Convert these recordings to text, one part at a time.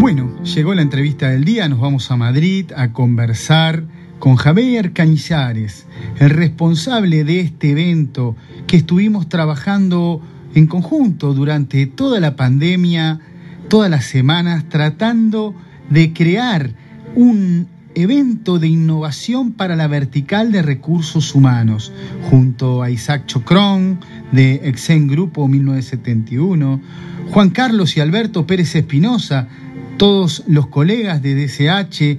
Bueno, llegó la entrevista del día, nos vamos a Madrid a conversar con Javier Cañizares, el responsable de este evento que estuvimos trabajando en conjunto durante toda la pandemia, todas las semanas, tratando de crear un evento de innovación para la vertical de recursos humanos, junto a Isaac Chocrón de Exen Grupo 1971, Juan Carlos y Alberto Pérez Espinosa, todos los colegas de DCH,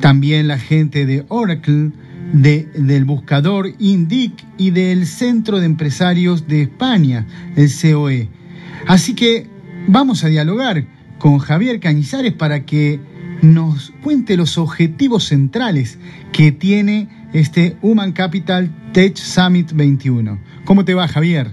también la gente de Oracle, de, del buscador INDIC y del Centro de Empresarios de España, el COE. Así que vamos a dialogar con Javier Cañizares para que nos cuente los objetivos centrales que tiene este Human Capital Tech Summit 21. ¿Cómo te va, Javier?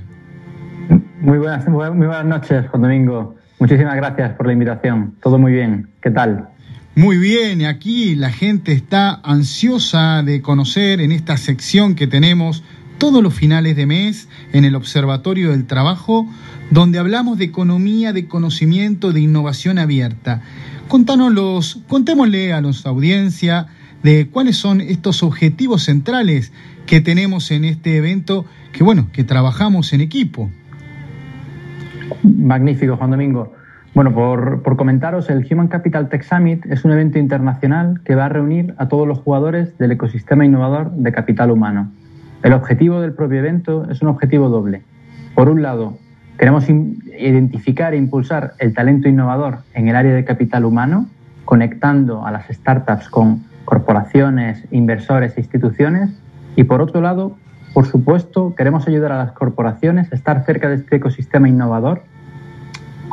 Muy buenas, muy buenas noches, Juan Domingo. Muchísimas gracias por la invitación. Todo muy bien. ¿Qué tal? Muy bien, aquí la gente está ansiosa de conocer en esta sección que tenemos todos los finales de mes en el Observatorio del Trabajo, donde hablamos de economía, de conocimiento, de innovación abierta. Contanos los, contémosle a nuestra audiencia de cuáles son estos objetivos centrales que tenemos en este evento, que bueno, que trabajamos en equipo. Magnífico, Juan Domingo. Bueno, por, por, comentaros, el Human Capital Tech Summit es un evento internacional que va a reunir a todos los jugadores del ecosistema innovador de capital humano. El objetivo del propio evento es un objetivo doble. Por un lado, Queremos identificar e impulsar el talento innovador en el área de capital humano, conectando a las startups con corporaciones, inversores e instituciones. Y por otro lado, por supuesto, queremos ayudar a las corporaciones a estar cerca de este ecosistema innovador,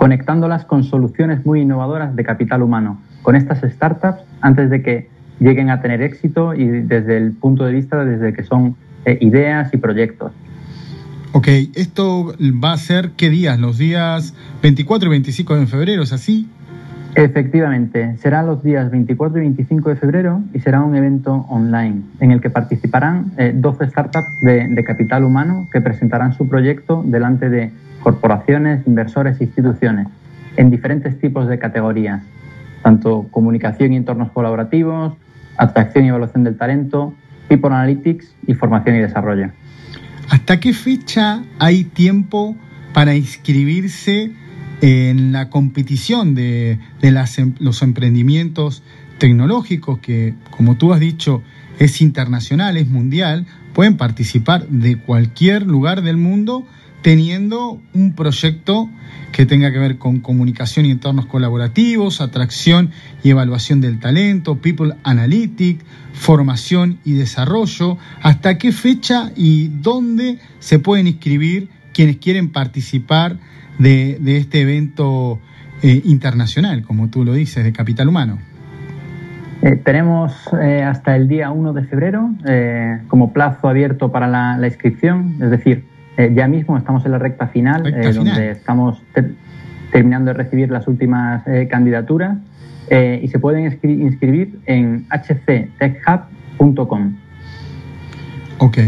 conectándolas con soluciones muy innovadoras de capital humano, con estas startups antes de que lleguen a tener éxito y desde el punto de vista desde que son eh, ideas y proyectos. Ok, esto va a ser qué días, los días 24 y 25 de febrero, ¿es así? Efectivamente, será los días 24 y 25 de febrero y será un evento online en el que participarán 12 eh, startups de, capital humano que presentarán su proyecto delante de corporaciones, inversores e instituciones en diferentes tipos de categorías, tanto comunicación y entornos colaborativos, atracción y evaluación del talento, people analytics y formación y desarrollo. ¿Hasta qué fecha hay tiempo para inscribirse en la competición de, em, los emprendimientos tecnológicos que, como tú has dicho, es internacional, es mundial? Pueden participar de cualquier lugar del mundo teniendo un proyecto que tenga que ver con comunicación y entornos colaborativos, atracción y evaluación del talento, People Analytics, formación y desarrollo, hasta qué fecha y dónde se pueden inscribir quienes quieren participar de, este evento eh, internacional, como tú lo dices, de Capital Humano. Eh, tenemos eh, hasta el día 1 de febrero como plazo abierto para la inscripción, es decir, eh, ya mismo estamos en la recta final, eh, donde estamos terminando de recibir las últimas eh, candidaturas y se pueden inscribir en hctechhub.com. Ok.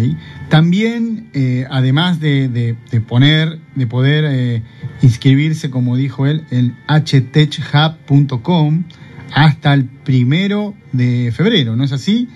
También, además de, poner, de poder inscribirse, como dijo él, en htechhub.com hasta el primero de febrero, ¿no es así?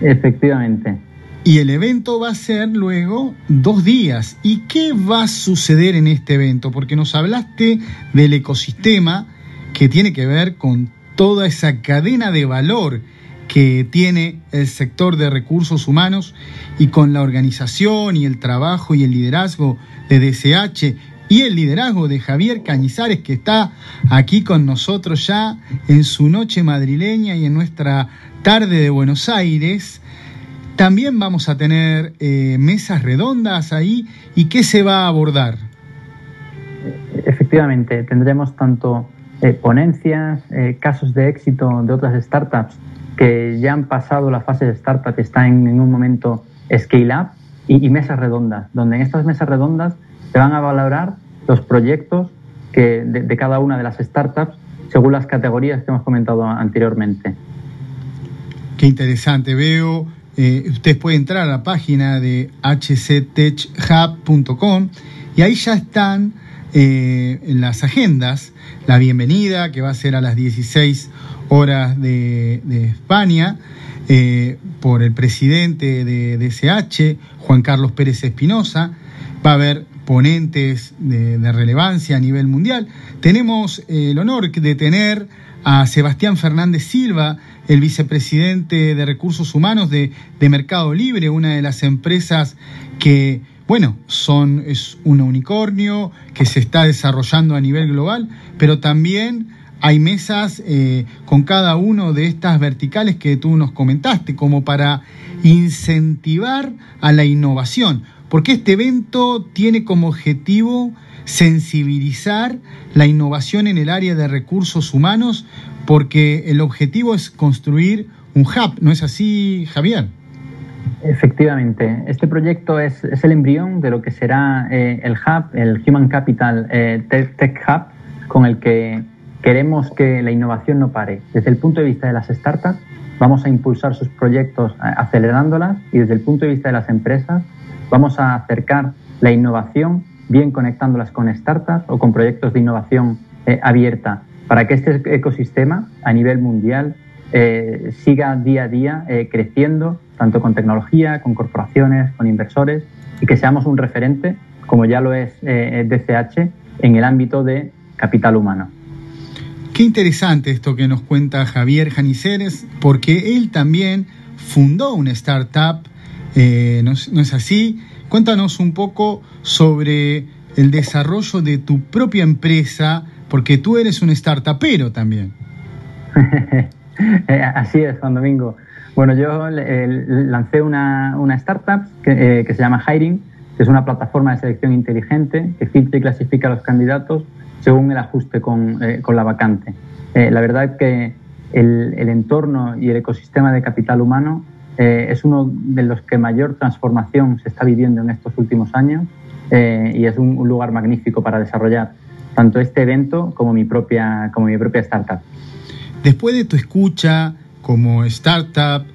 Efectivamente. Y el evento va a ser luego dos días. ¿Y qué va a suceder en este evento? Porque nos hablaste del ecosistema que tiene que ver con toda esa cadena de valor que tiene el sector de recursos humanos y con la organización y el trabajo y el liderazgo de DCH y el liderazgo de Javier Cañizares que está aquí con nosotros ya en su noche madrileña y en nuestra tarde de Buenos Aires. También vamos a tener eh, mesas redondas ahí. ¿Y qué se va a abordar? Efectivamente, tendremos tanto eh, ponencias, eh, casos de éxito de otras startups que ya han pasado la fase de startup y están en, un momento scale up y, mesas redondas, donde en estas mesas redondas se van a valorar los proyectos que de cada una de las startups según las categorías que hemos comentado anteriormente. Qué interesante. Veo eh, usted puede entrar a la página de hctechhub.com y ahí ya están eh, las agendas la bienvenida, que va a ser a las 16 horas de, España, eh, por el presidente de DSH, Juan Carlos Pérez Espinosa. Va a haber ponentes de, relevancia a nivel mundial. Tenemos eh, el honor de tener a Sebastián Fernández Silva, el vicepresidente de Recursos Humanos de, de Mercado Libre, una de las empresas que bueno, son, es un unicornio que se está desarrollando a nivel global, pero también hay mesas eh, con cada uno de estas verticales que tú nos comentaste, como para incentivar a la innovación, porque este evento tiene como objetivo sensibilizar la innovación en el área de recursos humanos, porque el objetivo es construir un hub, ¿no es así, Javier? Efectivamente, este proyecto es, el embrión de lo que será eh, el Hub, el Human Capital eh, Tech Hub, con el que queremos que la innovación no pare. Desde el punto de vista de las startups, vamos a impulsar sus proyectos eh, acelerándolas y desde el punto de vista de las empresas, vamos a acercar la innovación bien conectándolas con startups o con proyectos de innovación abierta para que este ecosistema a nivel mundial siga día a día creciendo tanto con tecnología, con corporaciones, con inversores, y que seamos un referente, como ya lo es eh, DCH, en el ámbito de capital humano. Qué interesante esto que nos cuenta Javier Janiceres, porque él también fundó una startup, eh, ¿no, es así? Cuéntanos un poco sobre el desarrollo de tu propia empresa, porque tú eres un startupero también. Eh, así es, Juan Domingo. Bueno, yo lancé una, startup eh, que, se llama Hiring, que es una plataforma de selección inteligente que filtra y clasifica a los candidatos según el ajuste con, eh, la vacante. Eh, la verdad es que el, entorno y el ecosistema de capital humano es uno de los que mayor transformación se está viviendo en estos últimos años y es un, un, lugar magnífico para desarrollar tanto este evento como mi propia, como mi propia startup. Después de tu escucha, como startup,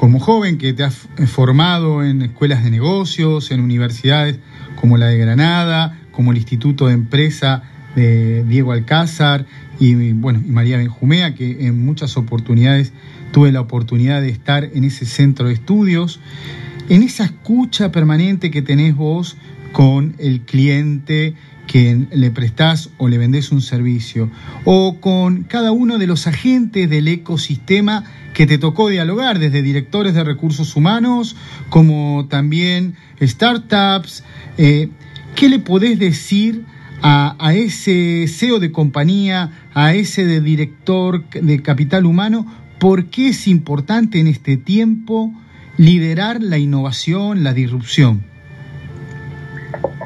como joven que te has formado en escuelas de negocios, en universidades como la de Granada, como el Instituto de Empresa de Diego Alcázar y, bueno, y María Benjumea, que en muchas oportunidades tuve la oportunidad de estar en ese centro de estudios, en esa escucha permanente que tenés vos con el cliente que le prestás o le vendés un servicio, o con cada uno de los agentes del ecosistema que te tocó dialogar, desde directores de recursos humanos, como también startups. Eh, ¿Qué le podés decir a, a, ese CEO de compañía, a ese de director de capital humano? ¿Por qué es importante en este tiempo liderar la innovación, la disrupción?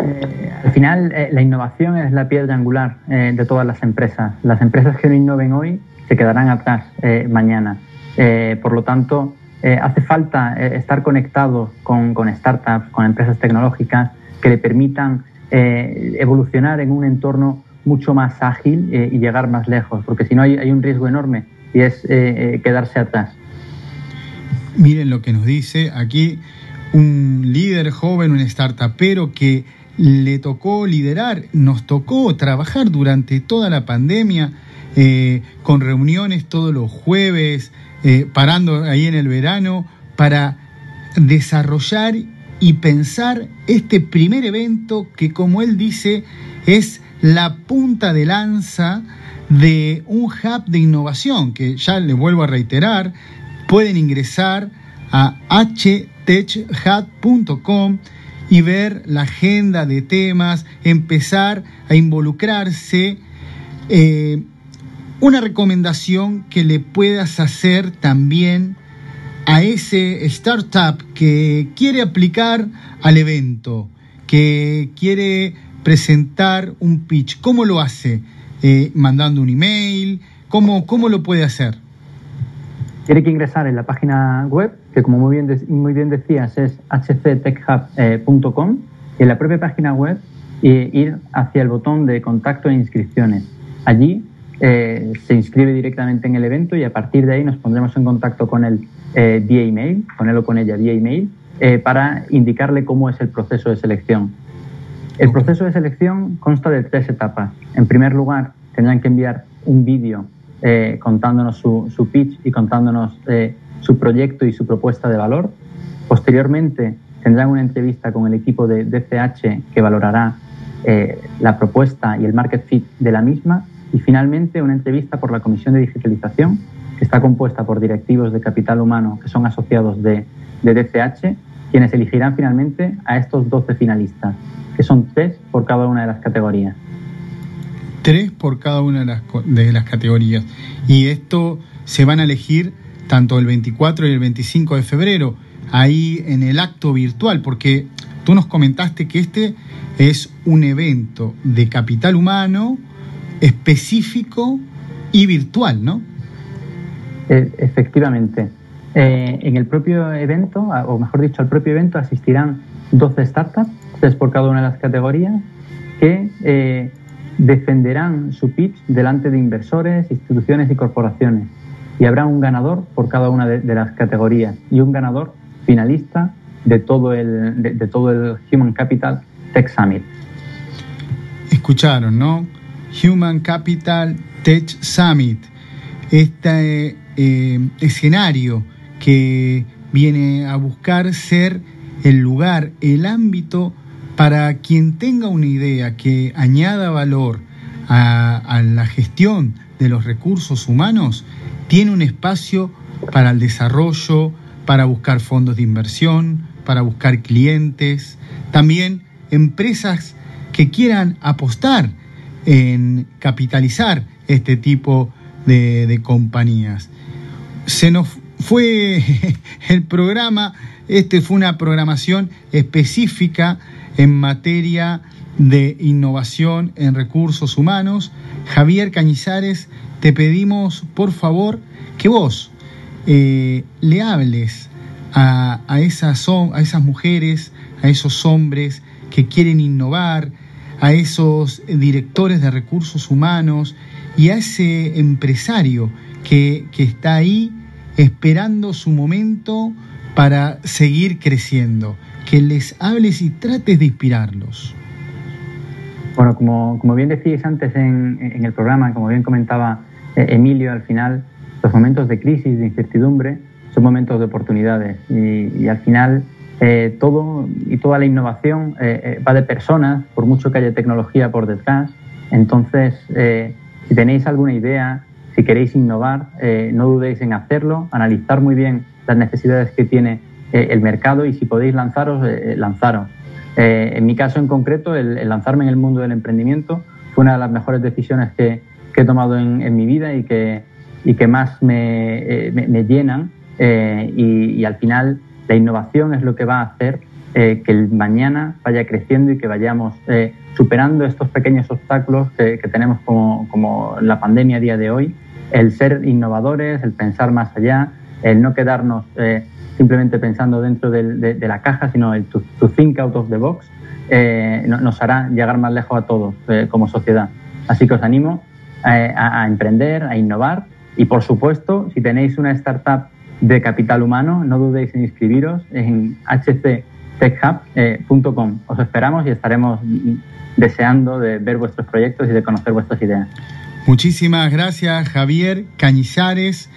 Eh, al final, eh, la innovación es la piedra angular eh, de todas las empresas. Las empresas que no innoven hoy se quedarán atrás mañana. por lo tanto, hace falta estar conectados con, startups, con empresas tecnológicas que le permitan evolucionar en un entorno mucho más ágil y llegar más lejos, porque si no hay, hay un riesgo enorme y es quedarse atrás. Miren lo que nos dice aquí un líder joven, un startupero que le tocó liderar, nos tocó trabajar durante toda la pandemia eh, con reuniones todos los jueves, eh, parando ahí en el verano, para desarrollar y pensar este primer evento que, como él dice, es la punta de lanza de un hub de innovación, que ya le vuelvo a reiterar, pueden ingresar a htechhat.com y ver la agenda de temas, empezar a involucrarse. Eh, una recomendación que le puedas hacer también a ese startup que quiere aplicar al evento, que quiere presentar un pitch. ¿Cómo lo hace? Eh, ¿Mandando un email? ¿Cómo, ¿Cómo lo puede hacer? Tiene que ingresar en la página web, que como muy bien, muy bien decías es hctechhub.com, y en la propia página web ir hacia el botón de contacto e inscripciones. Allí eh, se inscribe directamente en el evento y a partir de ahí nos pondremos en contacto con él eh, vía email, con él o con ella vía email, eh, para indicarle cómo es el proceso de selección. El proceso de selección consta de tres etapas. En primer lugar, tendrán que enviar un vídeo eh, contándonos su, pitch y contándonos eh, su proyecto y su propuesta de valor. Posteriormente tendrán una entrevista con el equipo de DCH que valorará eh, la propuesta y el market fit de la misma. Y finalmente una entrevista por la Comisión de Digitalización que está compuesta por directivos de capital humano que son asociados de, de DCH, quienes elegirán finalmente a estos 12 finalistas, que son tres por cada una de las categorías. Tres por cada una de las, de las categorías. Y esto se van a elegir tanto el 24 y el 25 de febrero, ahí en el acto virtual, porque tú nos comentaste que este es un evento de capital humano específico y virtual, ¿no? E, efectivamente. Eh, en el propio evento, o mejor dicho, al propio evento asistirán 12 startups, tres por cada una de las categorías, que eh, defenderán su pitch delante de inversores, instituciones y corporaciones. Y habrá un ganador por cada una de, las categorías y un ganador finalista de todo el, de, todo el Human Capital Tech Summit. Escucharon, ¿no? Human Capital Tech Summit. Este eh, escenario que viene a buscar ser el lugar, el ámbito para quien tenga una idea que añada valor a, la gestión de los recursos humanos, tiene un espacio para el desarrollo, para buscar fondos de inversión, para buscar clientes, también empresas que quieran apostar en capitalizar este tipo de, de compañías. Se nos fue el programa, este fue una programación específica en materia de innovación en recursos humanos. Javier Cañizares, te pedimos por favor que vos eh, le hables a, esas, a esas mujeres, a esos hombres que quieren innovar, a esos directores de recursos humanos y a ese empresario que, que está ahí esperando su momento para seguir creciendo que les hables y trates de inspirarlos. Bueno, como, como bien decíais antes en, en, el programa, como bien comentaba eh, Emilio, al final los momentos de crisis, de incertidumbre, son momentos de oportunidades y, al final eh, todo y toda la innovación eh, va de personas, por mucho que haya tecnología por detrás. Entonces, si tenéis alguna idea, si queréis innovar, no dudéis en hacerlo, analizar muy bien las necesidades que tiene eh, el mercado y si podéis lanzaros, eh, eh, lanzaros. en mi caso en concreto, el, lanzarme en el mundo del emprendimiento fue una de las mejores decisiones que, he tomado en, mi vida y que, y que más me, me, llenan y, al final la innovación es lo que va a hacer que el mañana vaya creciendo y que vayamos superando estos pequeños obstáculos que, que, tenemos como, como la pandemia a día de hoy, el ser innovadores, el pensar más allá, el no quedarnos simplemente pensando dentro de, la caja, sino el to, think out of the box, eh, nos hará llegar más lejos a todos eh, como sociedad. Así que os animo eh, a, emprender, a innovar y, por supuesto, si tenéis una startup de capital humano, no dudéis en inscribiros en hctechhub.com. os esperamos y estaremos deseando de ver vuestros proyectos y de conocer vuestras ideas. Muchísimas gracias, Javier Cañizares